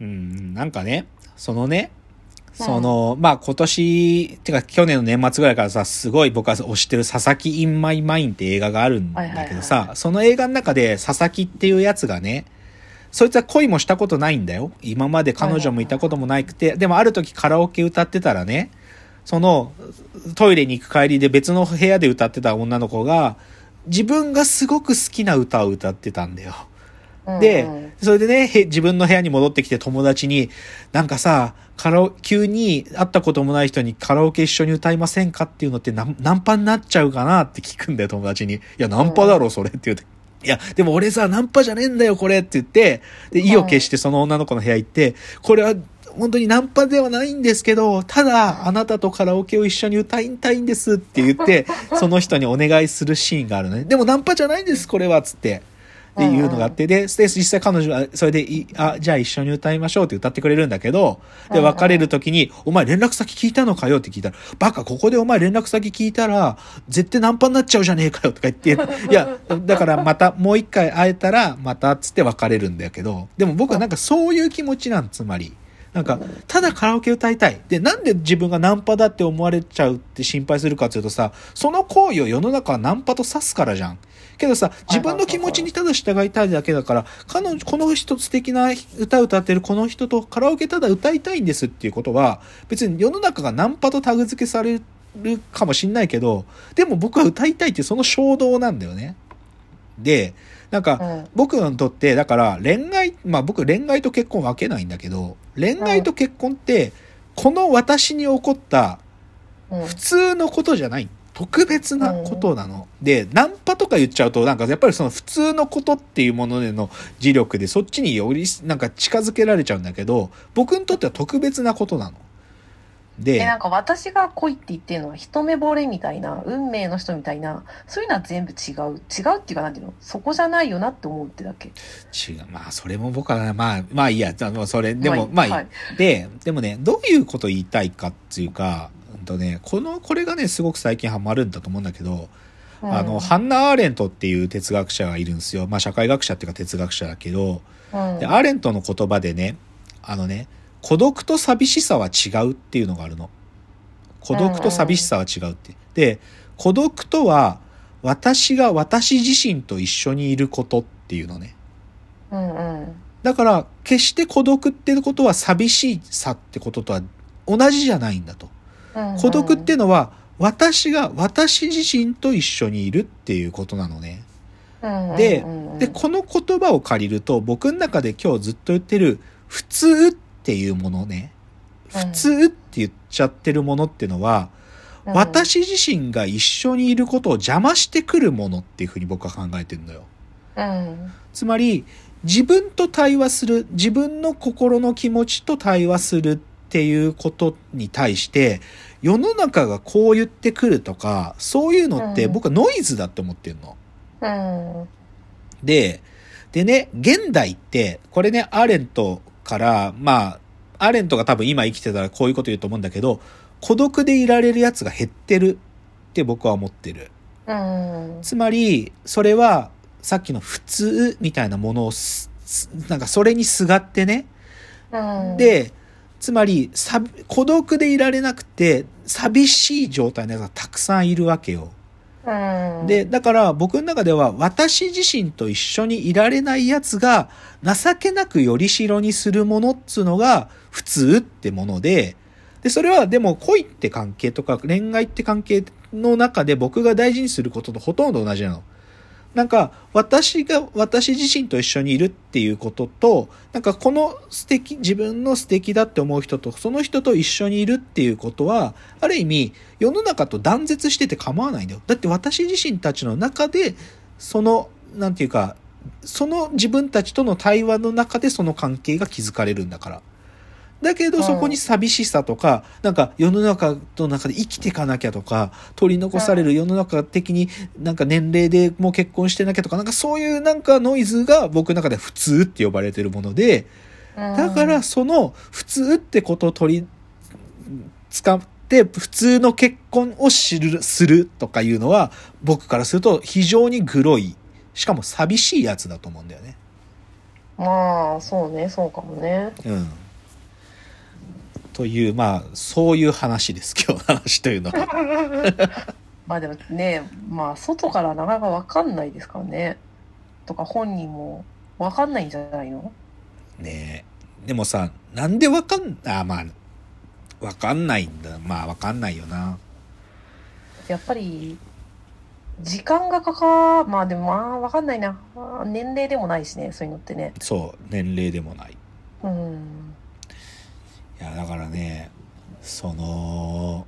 うん、なんかね、そのね、その、まあ今年、てか去年の年末ぐらいからさ、すごい僕は推してる佐々木 in my mind って映画があるんだけどさ、その映画の中で佐々木っていうやつがね、そいつは恋もしたことないんだよ。今まで彼女もいたこともなくて、でもある時カラオケ歌ってたらね、そのトイレに行く帰りで別の部屋で歌ってた女の子が、自分がすごく好きな歌を歌ってたんだよ。で、うんそれでね、へ自分の部屋に戻ってきて友達に、なんかさ、カラオ、急に会ったこともない人にカラオケ一緒に歌いませんかっていうのってナンナンパになっちゃうかなって聞くんだよ、友達に。いや、ナンパだろ、それって言うて。いや、でも俺さ、ナンパじゃねえんだよ、これって言って、で、意を決してその女の子の部屋行って、これは本当にナンパではないんですけど、ただ、あなたとカラオケを一緒に歌いたいんですって言って、その人にお願いするシーンがあるのね。でもナンパじゃないんです、これは、つって。っていうのがあって、で、で実際彼女はそれでい、あ、じゃあ一緒に歌いましょうって歌ってくれるんだけど、で、別れる時に、お前連絡先聞いたのかよって聞いたら、バカ、ここでお前連絡先聞いたら、絶対ナンパになっちゃうじゃねえかよとか言って、いや、だからまたもう一回会えたら、またっつって別れるんだけど、でも僕はなんかそういう気持ちなん、つまり。なんか、ただカラオケ歌いたい。で、なんで自分がナンパだって思われちゃうって心配するかっていうとさ、その行為を世の中はナンパと指すからじゃん。けどさ、自分の気持ちにただ従いたいだけだから、彼女、この人素敵な歌歌ってるこの人とカラオケただ歌いたいんですっていうことは、別に世の中がナンパとタグ付けされるかもしんないけど、でも僕は歌いたいっていうその衝動なんだよね。で、なんか、うん僕にとって、だから恋愛、まあ僕恋愛と結婚分けないんだけど、恋愛と結婚って、この私に起こったうん普通のことじゃない。特別なことなの。で、ナンパとか言っちゃうと、なんかやっぱりその普通のことっていうものでの磁力でそっちによりなんか近づけられちゃうんだけど、僕にとっては特別なことなの。で、えなんか私が恋って言ってるのは一目惚れみたいな運命の人みたいなそういうのは全部違う違うっていうかなんていうの？そこじゃないよなって思うってだけ違う。まあ、それも僕は、まあ、まあいいや。それ、でも、まあいい。まあいいはいで、でもね、どういうこと言いたいかっていうか、うんとね、この、これがね、すごく最近ハマるんだと思うんだけど、あの、ハンナ・アーレントっていう哲学者がいるんですよ。まあ、社会学者っていうか哲学者だけど、うんで、アーレントの言葉でね、あのね、孤独と寂しさは違うっていうのがあるの。孤独と寂しさは違うって。で、孤独とは、私が私自身と一緒にいることっていうのね。うんうんだから、決して孤独ってことは寂しさってこととは同じじゃないんだと。うんうん孤独っていうのは、私が私自身と一緒にいるっていうことなのね。でで、この言葉を借りると、僕の中で今日ずっと言ってる、普通っていうものね。うん普通って言っちゃってるものっていうのは、うん私自身が一緒にいることを邪魔してくるものっていうふうに僕は考えてるのよ。うんつまり、自分と対話する、自分の心の気持ちと対話するっていうことに対して、世の中がこう言ってくるとか、そういうのってうん僕はノイズだって思ってるの。うんで、でね、現代って、これね、アーレントから、まあ、アーレントが多分今生きてたらこういうこと言うと思うんだけど、孤独でいられるやつが減ってるって僕は思ってる。うんつまり、それは、さっきの普通みたいなものをなんかそれにすがってね。うんで、つまり、さ孤独でいられなくて、寂しい状態のやつがたくさんいるわけよ。で、だから僕の中では私自身と一緒にいられないやつが情けなくよりしろにするものっつうのが普通ってもので、で、それはでも恋って関係とか恋愛って関係の中で僕が大事にすることとほとんど同じなの。なんか、私が、私自身と一緒にいるっていうことと、なんかこの素敵、自分の素敵だって思う人と、その人と一緒にいるっていうことは、ある意味、世の中と断絶してて構わないんだよ。だって私自身たちの中で、その、なんていうか、その自分たちとの対話の中でその関係が築かれるんだから。だけどうんそこに寂しさとか、なんか世の中の中で生きていかなきゃとか、取り残される世の中的になんか年齢でもう結婚してなきゃとか、なんかそういうなんかノイズが僕の中で普通って呼ばれてるもので、だからその普通ってことを取り、使って普通の結婚を知る、するとかいうのは僕からすると非常にグロい、しかも寂しいやつだと思うんだよね。まあ、そうね、そうかもね。うん。という、まあ、そういう話です、今日の話というのは。まあでもね、まあ、外からなかなかわかんないですからね。とか、本人もわかんないんじゃないの？ねえ。でもさ、なんでわかん、あ、まあ、わかんないんだ。まあ、わかんないよな。やっぱり、時間がかか、まあでもまあ、わかんないな。年齢でもないしね、そういうのってね。そう、年齢でもない。うん。その、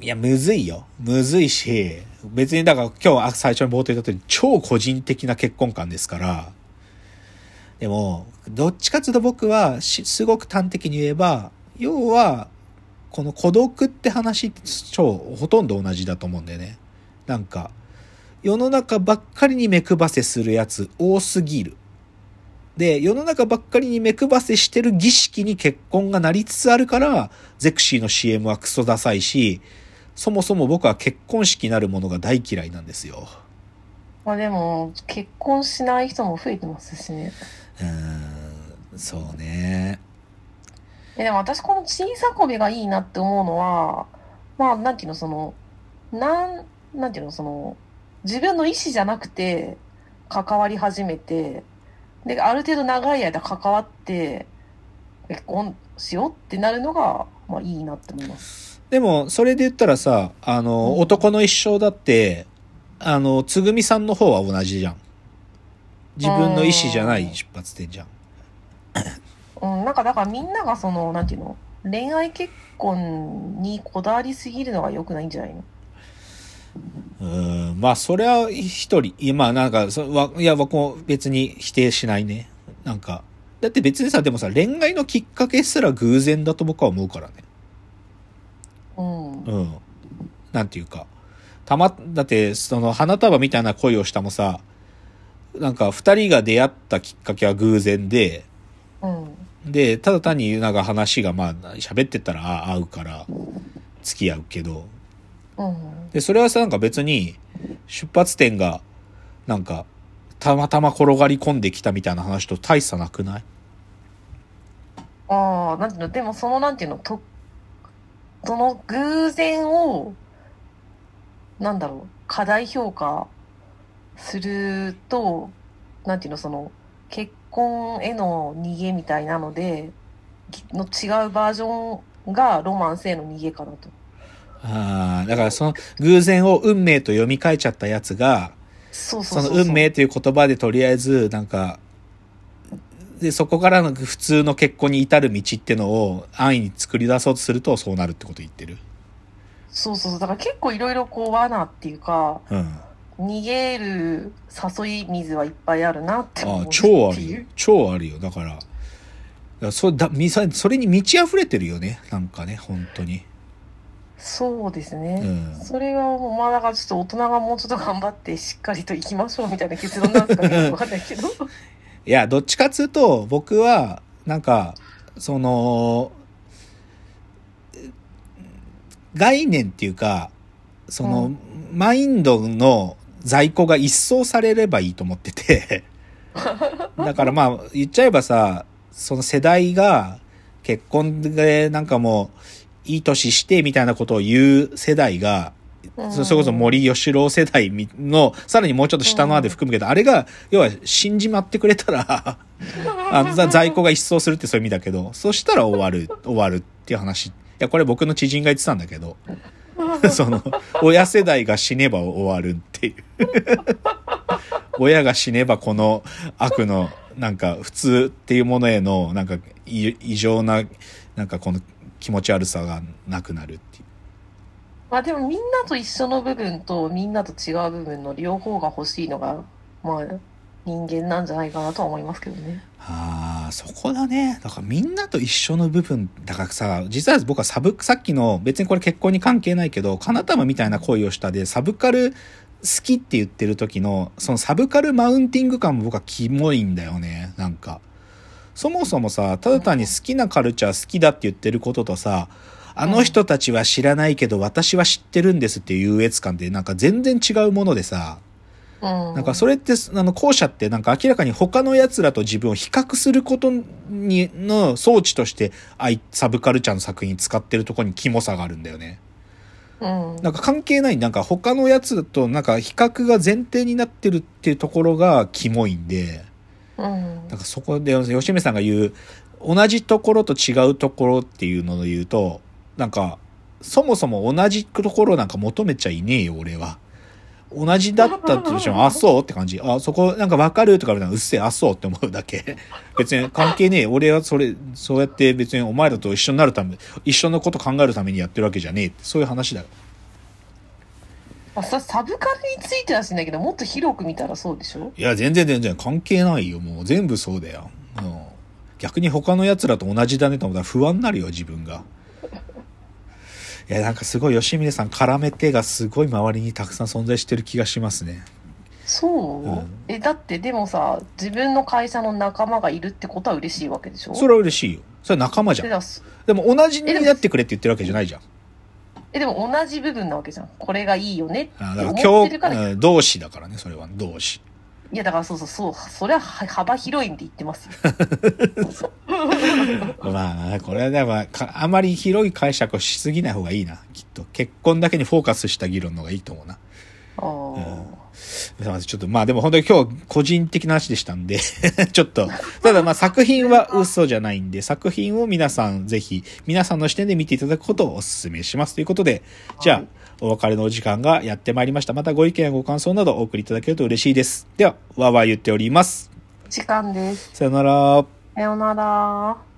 いや、むずいよ。むずいし、別にだから今日最初に冒頭言った通り、超個人的な結婚観ですから、でも、どっちかっていうと僕は、すごく端的に言えば、要は、この孤独って話って超、ほとんど同じだと思うんだよね。なんか、世の中ばっかりに目配せするやつ多すぎる。で、世の中ばっかりに目配せしてる儀式に結婚がなりつつあるから、ゼクシーの CM はクソダサいし、そもそも僕は結婚式なるものが大嫌いなんですよ。まあでも、結婚しない人も増えてますしね。うーん、そうね。えでも私この小さこびがいいなって思うのは、まあなんていうの、その、なん、なんていうの、その、自分の意思じゃなくて関わり始めて、で、ある程度長い間関わって、結婚しようってなるのが、まあいいなって思います。でも、それで言ったらさ、あの、男の一生だって、あの、つぐみさんの方は同じじゃん。自分の意思じゃない出発点じゃん。うん、なんかだからみんながその、なんていうの、恋愛結婚にこだわりすぎるのが良くないんじゃないの？うーん、まあ、それは一人。いやまあ、なんか、そわいや、僕も別に否定しないね。なんか、だって別にさ、でもさ、恋愛のきっかけすら偶然だと僕は思うからね。うん。うん。なんていうか。たま、だって、その、花束みたいな恋をしたもさ、なんか、二人が出会ったきっかけは偶然で、うん。で、ただ単になんか話がまあ、喋ってったらあ合うから、付き合うけど、うん。で、それはさ、なんか別に、出発点が、なんか、たまたま転がり込んできたみたいな話と大差なくない？ああ、なんていうの、でもそのなんていうの、と、その偶然を、なんだろう、過大評価すると、なんていうの、その、結婚への逃げみたいなので、きの違うバージョンがロマンスへの逃げかなと。ああ、だからその偶然を運命と読み替えちゃったやつが、その運命という言葉でとりあえず、なんか、で、そこからの普通の結婚に至る道ってのを安易に作り出そうとするとそうなるってこと言ってる？そうそうそう。だから結構いろいろこう罠っていうか、うん。逃げる誘い水はいっぱいあるなって思うあ超あるよ。超あるよ。だから、だからそだそれに満ち溢れてるよね。なんかね、本当に。そうですね。うんそれがもう、まあだからちょっと大人がもうちょっと頑張ってしっかりと行きましょうみたいな結論なんですかね。わかんないけど。いや、どっちかっつうと、僕は、なんか、その、概念っていうか、その、うんマインドの在庫が一掃されればいいと思ってて、だからまあ、言っちゃえばさ、その世代が結婚でなんかもう、いい年してみたいなことを言う世代が、そそれこそ森喜朗世代の、さらにもうちょっと下のあで含むけど、あれが、要は死んじまってくれたら、あのざ在庫が一掃するってそういう意味だけど、そしたら終わる、終わるっていう話。いや、これ僕の知人が言ってたんだけど、その、親世代が死ねば終わるっていう。親が死ねばこの悪の、なんか普通っていうものへの、なんか異異常な、なんかこの気持ち悪さがなくなるっていう。まあでもみんなと一緒の部分とみんなと違う部分の両方が欲しいのが、まあ人間なんじゃないかなとは思いますけどね。ああ、そこだね。だからみんなと一緒の部分、だからさ、実は僕はサブ、さっきの別にこれ結婚に関係ないけど、カナタマみたいな恋をしたで、サブカル好きって言ってる時の、そのサブカルマウンティング感も僕はキモいんだよね。なんか。そもそもさ、ただ単に好きなカルチャー好きだって言ってることとさ、あの人たちは知らないけど私は知ってるんですっていう優越感ってなんか全然違うものでさ、うん。なんかそれって、あの、後者ってなんか明らかに他の奴らと自分を比較することに、の装置として、あい、サブカルチャーの作品使ってるところにキモさがあるんだよね。うん。なんか関係ない、なんか他のやつとなんか比較が前提になってるっていうところがキモいんで、うんなんかそこで吉見さんが言う、同じところと違うところっていうのを言うと、なんか、そもそも同じところなんか求めちゃいねえよ、俺は。同じだったってしても、あ、そうって感じ。あ、そこなんかわかるとか言われたら、うっせえ、あ、そうって思うだけ。別に関係ねえ。俺はそれ、そうやって別にお前らと一緒になるため、一緒のこと考えるためにやってるわけじゃねえって。そういう話だよ。まあ、それサブカルについてはしないけど、もっと広く見たらそうでしょ？いや、全然全然関係ないよ。もう全部そうだよ。うん、逆に他の奴らと同じだねと思ったら不安になるよ、自分が。いや、なんかすごい吉峰さん絡めてがすごい周りにたくさん存在してる気がしますね。そう、うんえ、だってでもさ、自分の会社の仲間がいるってことは嬉しいわけでしょ？それは嬉しいよ。それは仲間じゃん。でも同じになってくれって言ってるわけじゃないじゃん。え、でも同じ部分なわけじゃん。これがいいよねって思ってるから。いうん同志だからね、それは同志。や、だからそうそうそう。それはは幅広いんで言ってますよ。まあ、これはでもかあまり広い解釈をしすぎない方がいいな、きっと。結婚だけにフォーカスした議論の方がいいと思うな。あーすいませんちょっと、まあでも本当に今日個人的な話でしたんで、ちょっと、ただまあ作品は嘘じゃないんで、作品を皆さんぜひ、皆さんの視点で見ていただくことをお勧めしますということで、じゃあはい、お別れのお時間がやってまいりました。またご意見やご感想などお送りいただけると嬉しいです。では、わーわー言っております。時間です。さよなら。さよなら。